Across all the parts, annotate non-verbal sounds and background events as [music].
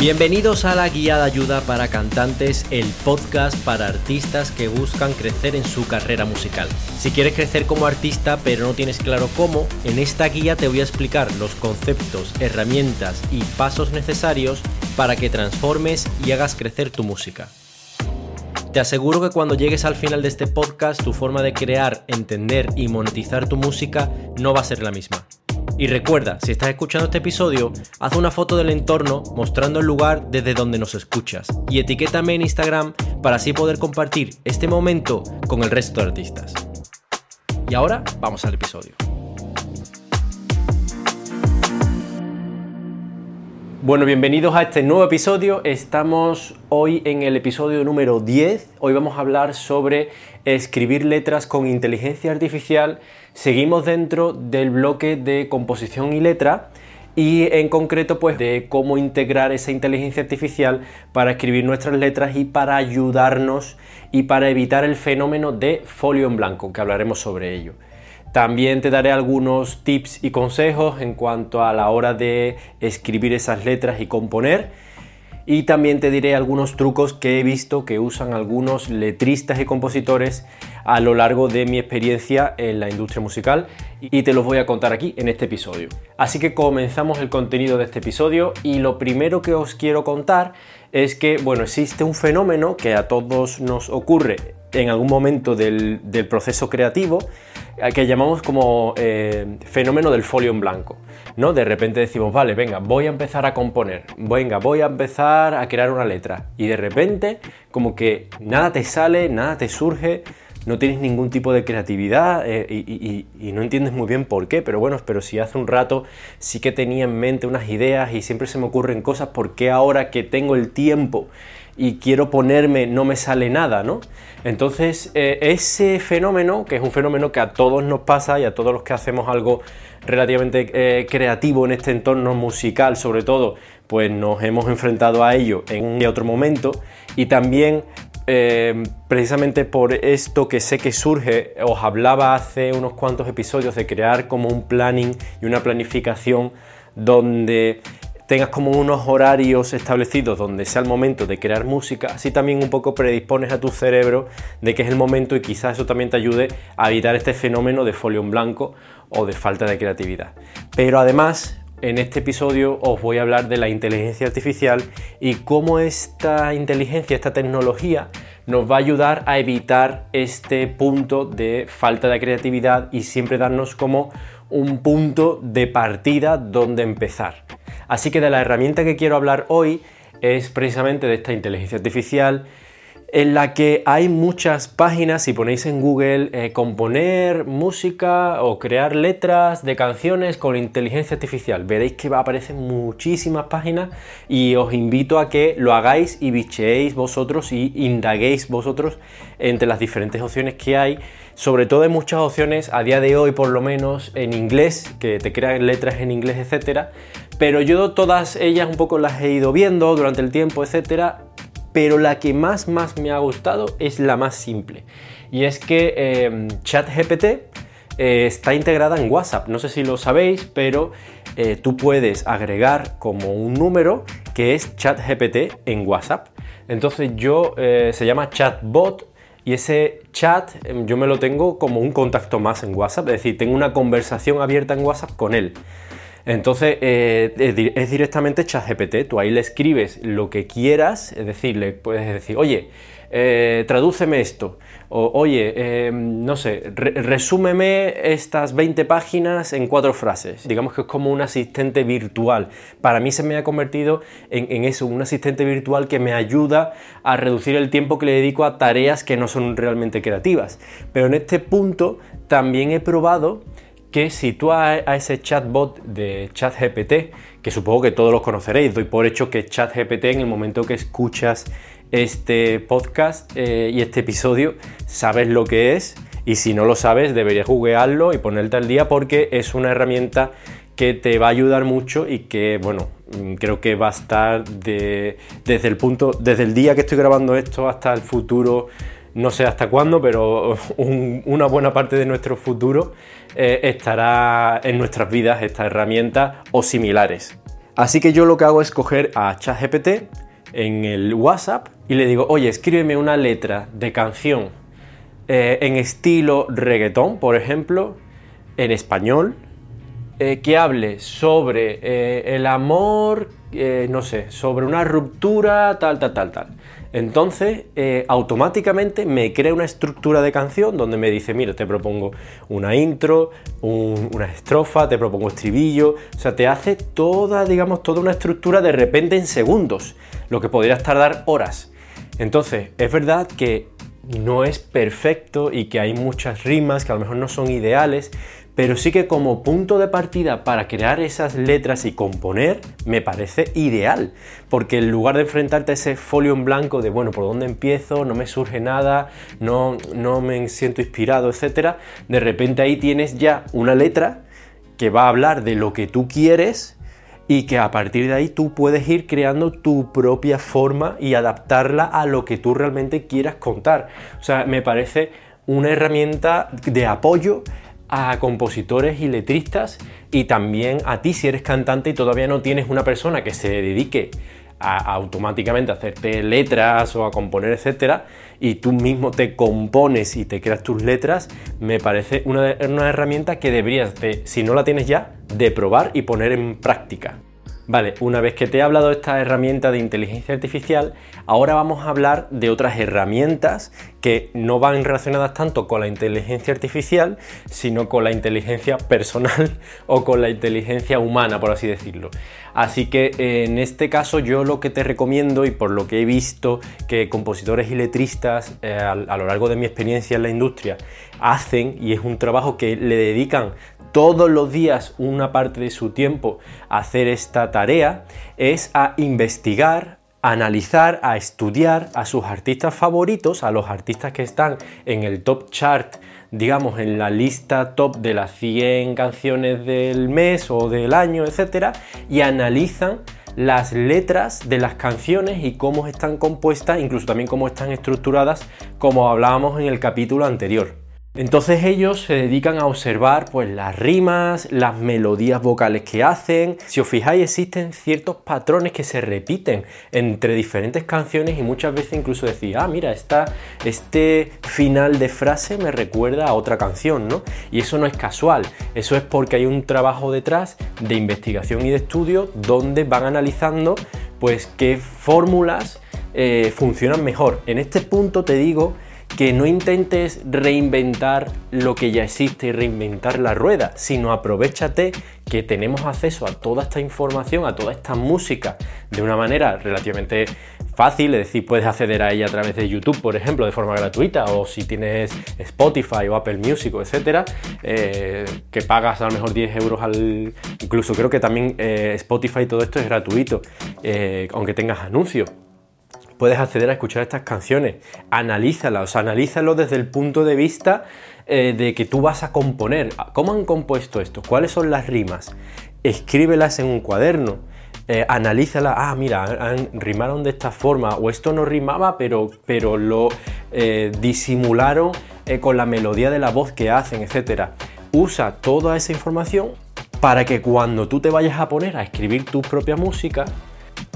Bienvenidos a la Guía de Ayuda para Cantantes, el podcast para artistas que buscan crecer en su carrera musical. Si quieres crecer como artista pero no tienes claro cómo, en esta guía te voy a explicar los conceptos, herramientas y pasos necesarios para que transformes y hagas crecer tu música. Te aseguro que cuando llegues al final de este podcast tu forma de crear, entender y monetizar tu música no va a ser la misma. Y recuerda, si estás escuchando este episodio, haz una foto del entorno mostrando el lugar desde donde nos escuchas y etiquétame en Instagram para así poder compartir este momento con el resto de artistas. Y ahora vamos al episodio. Bueno, bienvenidos a este nuevo episodio. Estamos hoy en el episodio número 10. Hoy vamos a hablar sobre escribir letras con inteligencia artificial Seguimos dentro del bloque de composición y letra y en concreto pues de cómo integrar esa inteligencia artificial para escribir nuestras letras y para ayudarnos y para evitar el fenómeno de folio en blanco, que hablaremos sobre ello. También te daré algunos tips y consejos en cuanto a la hora de escribir esas letras y componer y también te diré algunos trucos que he visto que usan algunos letristas y compositores a lo largo de mi experiencia en la industria musical y te los voy a contar aquí en este episodio. Así que comenzamos el contenido de este episodio y lo primero que os quiero contar es que, bueno, existe un fenómeno que a todos nos ocurre en algún momento del, proceso creativo que llamamos como eh, fenómeno del folio en blanco. ¿no? De repente decimos, vale, venga, voy a empezar a componer, venga, voy a empezar a crear una letra. Y de repente, como que nada te sale, nada te surge, no tienes ningún tipo de creatividad eh, y, no entiendes muy bien por qué, pero bueno, pero si hace un rato sí que tenía en mente unas ideas y siempre se me ocurren cosas, ¿por qué ahora que tengo el tiempo y quiero ponerme no me sale nada, ¿no? Entonces, eh, ese fenómeno, que es un fenómeno que a todos nos pasa y a todos los que hacemos algo relativamente eh, creativo en este entorno musical, sobre todo, pues nos hemos enfrentado a ello en un y otro momento y también eh, precisamente por esto que sé que surge, os hablaba hace unos cuantos episodios de crear como un planning y una planificación donde tengas como unos horarios establecidos donde sea el momento de crear música, así también un poco predispones a tu cerebro de que es el momento y quizás eso también te ayude a evitar este fenómeno de folio en blanco o de falta de creatividad. Pero además en este episodio os voy a hablar de la inteligencia artificial y cómo esta inteligencia, esta tecnología nos va a ayudar a evitar este punto de falta de creatividad y siempre darnos como un punto de partida donde empezar. Así que de la herramienta que quiero hablar hoy es precisamente de esta inteligencia artificial en la que hay muchas páginas, si ponéis en Google eh, componer música o crear letras de canciones con inteligencia artificial, veréis que aparecen muchísimas páginas y os invito a que lo hagáis y bicheéis vosotros y indaguéis vosotros entre las diferentes opciones que hay. Sobre todo hay muchas opciones a día de hoy por lo menos en inglés, que te crean letras en inglés, etcétera. Pero yo todas ellas un poco las he ido viendo durante el tiempo, etcétera, pero la que más, más me ha gustado es la más simple. Y es que em, ChatGPT eh, está integrada en WhatsApp. No sé si lo sabéis, pero eh, tú puedes agregar como un número que es ChatGPT en WhatsApp. Entonces yo eh, se llama chatbot y ese chat em, yo me lo tengo como un contacto más en WhatsApp, es decir, tengo una conversación abierta en WhatsApp con él. Entonces eh, es directamente ChatGPT, tú ahí le escribes lo que quieras, es decir, le puedes decir, oye, eh, tradúceme esto, o oye, em, no sé, resúmeme estas 20 páginas en cuatro frases. Digamos que es como un asistente virtual. Para mí se me ha convertido en eso, un asistente virtual que me ayuda a reducir el tiempo que le dedico a tareas que no son realmente creativas. Pero en este punto también he probado que si tú a, ese chatbot de ChatGPT, que supongo que todos los conoceréis, doy por hecho que ChatGPT en el momento que escuchas este podcast eh, y este episodio, sabes lo que es y si no lo sabes deberías googlearlo y ponerte al día porque es una herramienta que te va a ayudar mucho y que, bueno, mm, creo que va a estar desde el punto, desde el día que estoy grabando esto hasta el futuro no sé hasta cuándo, pero [laughs] una buena parte de nuestro futuro eh, estará en nuestras vidas esta herramienta o similares. Así que yo lo que hago es coger a ChatGPT en el WhatsApp y le digo, oye, escríbeme una letra de canción eh, en estilo reggaetón, por ejemplo, en español, eh, que hable sobre el amor, no sé, sobre una ruptura, tal, tal, tal, tal. Entonces, automáticamente me crea una estructura de canción donde me dice, mira, te propongo una intro, una estrofa, te propongo estribillo, o sea, te hace toda, digamos, toda una estructura de repente en segundos, lo que podrías tardar horas. Entonces, es verdad que no es perfecto y que hay muchas rimas que a lo mejor no son ideales, pero sí que como punto de partida para crear esas letras y componer me parece ideal, porque en lugar de enfrentarte a ese folio en blanco de, bueno, ¿por dónde empiezo? No me surge nada, no, no me siento inspirado, etc., de repente ahí tienes ya una letra que va a hablar de lo que tú quieres y que a partir de ahí tú puedes ir creando tu propia forma y adaptarla a lo que tú realmente quieras contar. O sea, me parece una herramienta de apoyo a compositores y letristas y también a ti si eres cantante y todavía no tienes una persona que se dedique a, automáticamente a hacerte letras o a componer, etcétera, y tú mismo te compones y te creas tus letras, me parece una, una herramienta que deberías, de, si no la tienes ya, de probar y poner en práctica. Vale, una vez que te he hablado de esta herramienta de inteligencia artificial, ahora vamos a hablar de otras herramientas que no van relacionadas tanto con la inteligencia artificial, sino con la inteligencia personal [laughs] o con la inteligencia humana, por así decirlo. Así que en este caso yo lo que te recomiendo y por lo que he visto que compositores y letristas eh, a lo largo de mi experiencia en la industria hacen, y es un trabajo que le dedican todos los días una parte de su tiempo a hacer esta tarea es a investigar, analizar, a estudiar a sus artistas favoritos, a los artistas que están en el top chart, digamos en la lista top de las 100 canciones del mes o del año, etcétera, y analizan las letras de las canciones y cómo están compuestas, incluso también cómo están estructuradas, como hablábamos en el capítulo anterior. Entonces ellos se dedican a observar pues las rimas, las melodías vocales que hacen. Si os fijáis existen ciertos patrones que se repiten entre diferentes canciones y muchas veces incluso decir, ah, mira, este final de frase me recuerda a otra canción, ¿no? Y eso no es casual, eso es porque hay un trabajo detrás de investigación y de estudio donde van analizando pues qué fórmulas eh, funcionan mejor. En este punto te digo que no intentes reinventar lo que ya existe y reinventar la rueda, sino aprovechate que tenemos acceso a toda esta información, a toda esta música de una manera relativamente fácil, es decir, puedes acceder a ella a través de YouTube, por ejemplo, de forma gratuita, o si tienes Spotify o Apple Music, etcétera, eh, que pagas a lo mejor 10 euros al. Incluso creo que también eh, Spotify todo esto es gratuito, eh, aunque tengas anuncios puedes acceder a escuchar estas canciones. Analízalas, analízalo desde el punto de vista eh, de que tú vas a componer. ¿Cómo han compuesto esto? ¿Cuáles son las rimas? Escríbelas en un cuaderno. Eh, analízala, ah, mira, rimaron de esta forma, o esto no rimaba, pero, pero lo eh, disimularon con la melodía de la voz que hacen, etc. Usa toda esa información para que cuando tú te vayas a poner a escribir tu propia música,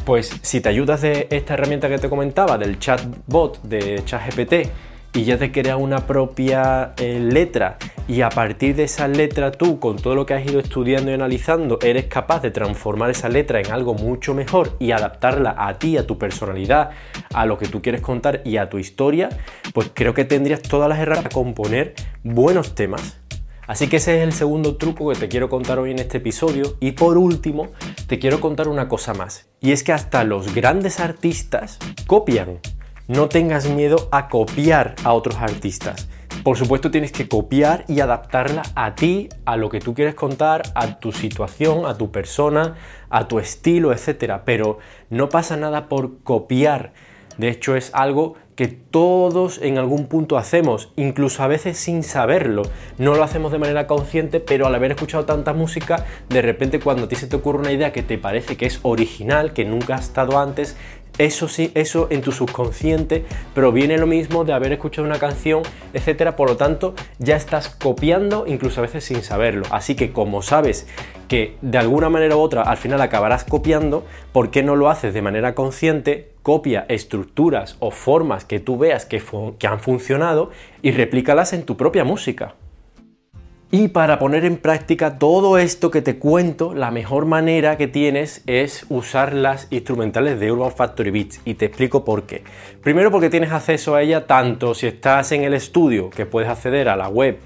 pues si te ayudas de esta herramienta que te comentaba, del chatbot de ChatGPT, y ya te crea una propia eh, letra y a partir de esa letra tú con todo lo que has ido estudiando y analizando eres capaz de transformar esa letra en algo mucho mejor y adaptarla a ti, a tu personalidad, a lo que tú quieres contar y a tu historia, pues creo que tendrías todas las herramientas para componer buenos temas Así que ese es el segundo truco que te quiero contar hoy en este episodio. Y por último, te quiero contar una cosa más. Y es que hasta los grandes artistas copian. No tengas miedo a copiar a otros artistas. Por supuesto tienes que copiar y adaptarla a ti, a lo que tú quieres contar, a tu situación, a tu persona, a tu estilo, etc. Pero no pasa nada por copiar. De hecho es algo que todos en algún punto hacemos, incluso a veces sin saberlo. No lo hacemos de manera consciente, pero al haber escuchado tanta música, de repente cuando a ti se te ocurre una idea que te parece que es original, que nunca ha estado antes, eso sí, eso en tu subconsciente proviene lo mismo de haber escuchado una canción, etcétera. Por lo tanto, ya estás copiando, incluso a veces sin saberlo. Así que, como sabes que de alguna manera u otra al final acabarás copiando, ¿por qué no lo haces de manera consciente? Copia estructuras o formas que tú veas que, que han funcionado y replícalas en tu propia música. Y para poner en práctica todo esto que te cuento, la mejor manera que tienes es usar las instrumentales de Urban Factory Beats y te explico por qué. Primero porque tienes acceso a ella tanto si estás en el estudio, que puedes acceder a la web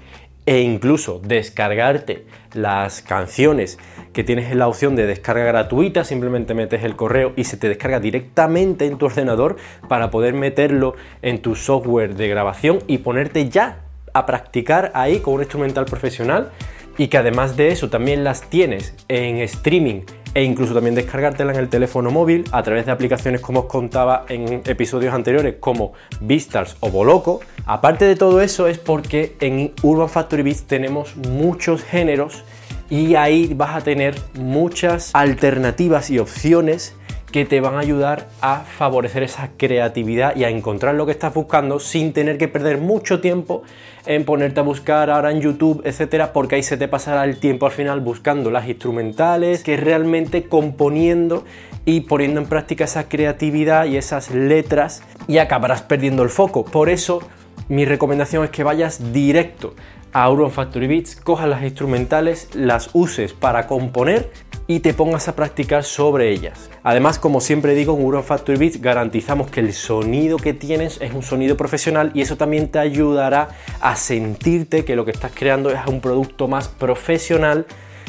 e incluso descargarte las canciones que tienes la opción de descarga gratuita, simplemente metes el correo y se te descarga directamente en tu ordenador para poder meterlo en tu software de grabación y ponerte ya a practicar ahí con un instrumental profesional y que además de eso también las tienes en streaming e incluso también descargártela en el teléfono móvil a través de aplicaciones como os contaba en episodios anteriores como Beastars o Boloco. Aparte de todo eso es porque en Urban Factory Beats tenemos muchos géneros y ahí vas a tener muchas alternativas y opciones que te van a ayudar a favorecer esa creatividad y a encontrar lo que estás buscando sin tener que perder mucho tiempo en ponerte a buscar ahora en YouTube, etcétera, porque ahí se te pasará el tiempo al final buscando las instrumentales, que realmente componiendo y poniendo en práctica esa creatividad y esas letras y acabarás perdiendo el foco. Por eso mi recomendación es que vayas directo a Urban Factory Beats, cojas las instrumentales, las uses para componer y te pongas a practicar sobre ellas. Además, como siempre digo, en Urban Factory Beats garantizamos que el sonido que tienes es un sonido profesional y eso también te ayudará a sentirte que lo que estás creando es un producto más profesional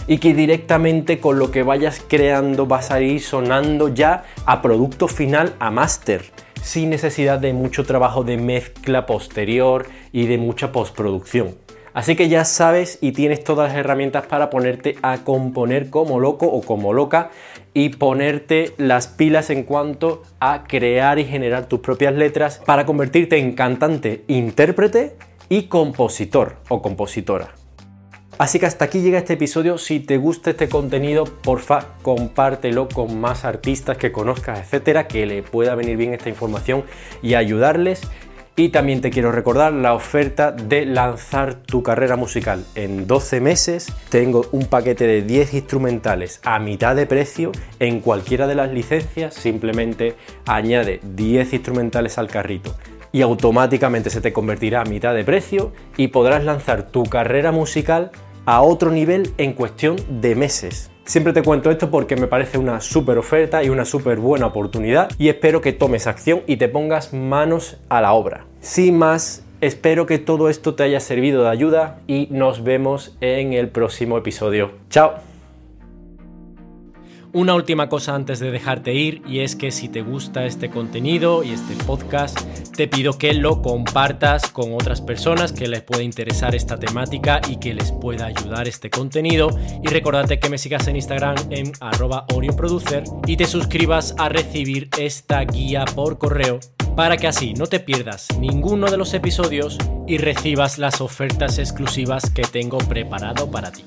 y que directamente con lo que vayas creando vas a ir sonando ya a producto final, a máster, sin necesidad de mucho trabajo de mezcla posterior y de mucha postproducción. Así que ya sabes y tienes todas las herramientas para ponerte a componer como loco o como loca y ponerte las pilas en cuanto a crear y generar tus propias letras para convertirte en cantante, intérprete y compositor o compositora. Así que hasta aquí llega este episodio. Si te gusta este contenido, porfa, compártelo con más artistas que conozcas, etcétera, que le pueda venir bien esta información y ayudarles. Y también te quiero recordar la oferta de lanzar tu carrera musical. En 12 meses tengo un paquete de 10 instrumentales a mitad de precio en cualquiera de las licencias. Simplemente añade 10 instrumentales al carrito y automáticamente se te convertirá a mitad de precio y podrás lanzar tu carrera musical a otro nivel en cuestión de meses. Siempre te cuento esto porque me parece una súper oferta y una súper buena oportunidad y espero que tomes acción y te pongas manos a la obra. Sin más, espero que todo esto te haya servido de ayuda y nos vemos en el próximo episodio. ¡Chao! Una última cosa antes de dejarte ir y es que si te gusta este contenido y este podcast, te pido que lo compartas con otras personas que les pueda interesar esta temática y que les pueda ayudar este contenido. Y recordate que me sigas en Instagram en arroba Producer y te suscribas a recibir esta guía por correo para que así no te pierdas ninguno de los episodios y recibas las ofertas exclusivas que tengo preparado para ti.